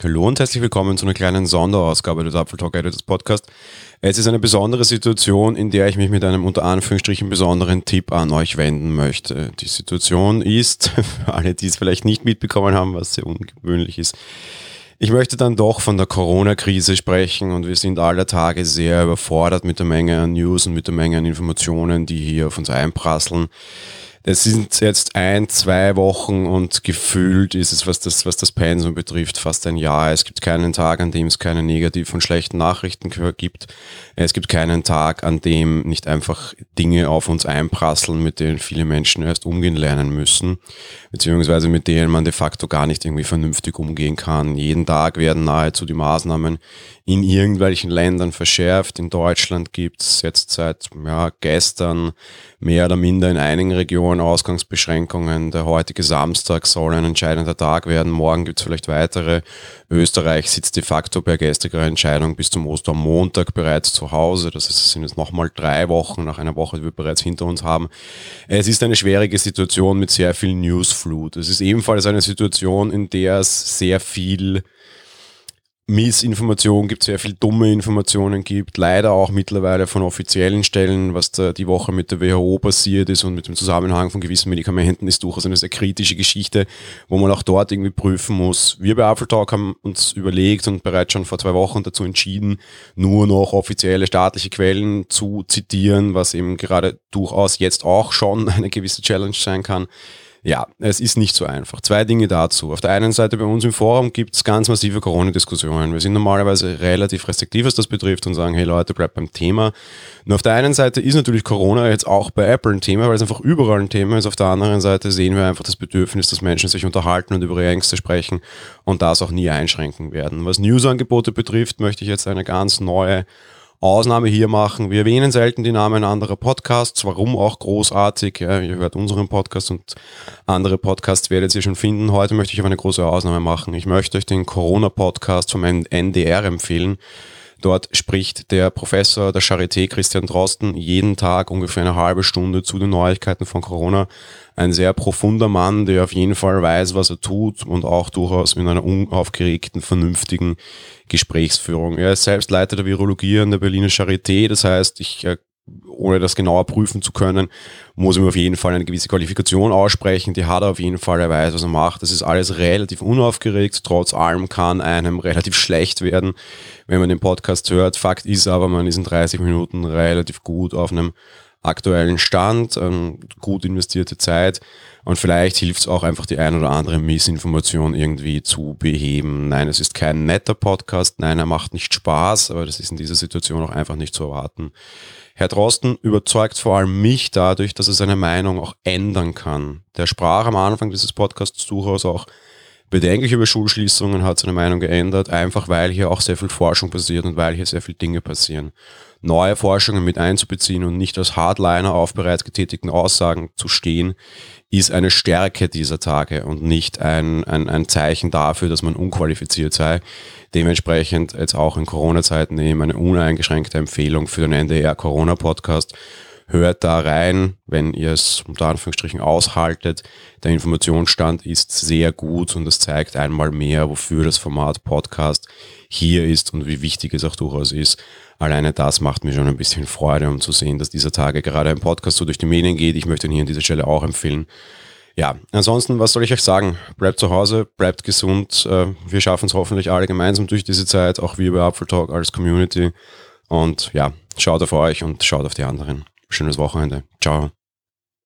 hallo und herzlich willkommen zu einer kleinen Sonderausgabe des Apfel Talk Editors Podcast. Es ist eine besondere Situation, in der ich mich mit einem unter Anführungsstrichen besonderen Tipp an euch wenden möchte. Die Situation ist, für alle, die es vielleicht nicht mitbekommen haben, was sehr ungewöhnlich ist, ich möchte dann doch von der Corona-Krise sprechen und wir sind aller Tage sehr überfordert mit der Menge an News und mit der Menge an Informationen, die hier auf uns einprasseln. Es sind jetzt ein, zwei Wochen und gefühlt ist es, was das, was das Pensum betrifft, fast ein Jahr. Es gibt keinen Tag, an dem es keine negativen und schlechten Nachrichten gibt. Es gibt keinen Tag, an dem nicht einfach Dinge auf uns einprasseln, mit denen viele Menschen erst umgehen lernen müssen, beziehungsweise mit denen man de facto gar nicht irgendwie vernünftig umgehen kann. Jeden Tag werden nahezu die Maßnahmen in irgendwelchen Ländern verschärft. In Deutschland gibt es jetzt seit ja, gestern mehr oder minder in einigen Regionen Ausgangsbeschränkungen. Der heutige Samstag soll ein entscheidender Tag werden. Morgen gibt es vielleicht weitere. Österreich sitzt de facto per gestriger Entscheidung bis zum Ostermontag bereits zu Hause. Das heißt, es sind jetzt nochmal drei Wochen nach einer Woche, die wir bereits hinter uns haben. Es ist eine schwierige Situation mit sehr viel Newsflut. Es ist ebenfalls eine Situation, in der es sehr viel Missinformation gibt, sehr viel dumme Informationen gibt, leider auch mittlerweile von offiziellen Stellen, was da die Woche mit der WHO passiert ist und mit dem Zusammenhang von gewissen Medikamenten ist durchaus eine sehr kritische Geschichte, wo man auch dort irgendwie prüfen muss. Wir bei Apple Talk haben uns überlegt und bereits schon vor zwei Wochen dazu entschieden, nur noch offizielle staatliche Quellen zu zitieren, was eben gerade durchaus jetzt auch schon eine gewisse Challenge sein kann. Ja, es ist nicht so einfach. Zwei Dinge dazu. Auf der einen Seite bei uns im Forum gibt es ganz massive Corona-Diskussionen. Wir sind normalerweise relativ restriktiv, was das betrifft und sagen, hey Leute, bleibt beim Thema. Nur auf der einen Seite ist natürlich Corona jetzt auch bei Apple ein Thema, weil es einfach überall ein Thema ist. Auf der anderen Seite sehen wir einfach das Bedürfnis, dass Menschen sich unterhalten und über ihre Ängste sprechen und das auch nie einschränken werden. Was News-Angebote betrifft, möchte ich jetzt eine ganz neue Ausnahme hier machen. Wir erwähnen selten die Namen anderer Podcasts, warum auch großartig. Ja, ihr hört unseren Podcast und andere Podcasts werdet ihr schon finden. Heute möchte ich aber eine große Ausnahme machen. Ich möchte euch den Corona-Podcast vom NDR empfehlen. Dort spricht der Professor der Charité Christian Drosten jeden Tag ungefähr eine halbe Stunde zu den Neuigkeiten von Corona. Ein sehr profunder Mann, der auf jeden Fall weiß, was er tut und auch durchaus mit einer unaufgeregten, vernünftigen Gesprächsführung. Er ist selbst Leiter der Virologie an der Berliner Charité. Das heißt, ich äh, ohne das genauer prüfen zu können, muss ihm auf jeden Fall eine gewisse Qualifikation aussprechen. Die hat er auf jeden Fall, er weiß, was er macht. Das ist alles relativ unaufgeregt. Trotz allem kann einem relativ schlecht werden, wenn man den Podcast hört. Fakt ist aber, man ist in 30 Minuten relativ gut auf einem aktuellen Stand, ähm, gut investierte Zeit und vielleicht hilft es auch einfach die ein oder andere Missinformation irgendwie zu beheben. Nein, es ist kein netter Podcast, nein, er macht nicht Spaß, aber das ist in dieser Situation auch einfach nicht zu erwarten. Herr Drosten überzeugt vor allem mich dadurch, dass er seine Meinung auch ändern kann. Der sprach am Anfang dieses Podcasts durchaus auch bedenklich über Schulschließungen, hat seine Meinung geändert, einfach weil hier auch sehr viel Forschung passiert und weil hier sehr viele Dinge passieren. Neue Forschungen mit einzubeziehen und nicht als Hardliner auf bereits getätigten Aussagen zu stehen, ist eine Stärke dieser Tage und nicht ein, ein, ein Zeichen dafür, dass man unqualifiziert sei. Dementsprechend jetzt auch in Corona-Zeiten eben eine uneingeschränkte Empfehlung für den NDR Corona-Podcast. Hört da rein, wenn ihr es unter Anführungsstrichen aushaltet. Der Informationsstand ist sehr gut und es zeigt einmal mehr, wofür das Format Podcast hier ist und wie wichtig es auch durchaus ist. Alleine das macht mir schon ein bisschen Freude, um zu sehen, dass dieser Tage gerade ein Podcast so durch die Medien geht. Ich möchte ihn hier an dieser Stelle auch empfehlen. Ja, ansonsten, was soll ich euch sagen? Bleibt zu Hause, bleibt gesund. Äh, wir schaffen es hoffentlich alle gemeinsam durch diese Zeit, auch wir bei Apfel Talk als Community. Und ja, schaut auf euch und schaut auf die anderen. Schönes Wochenende. Ciao.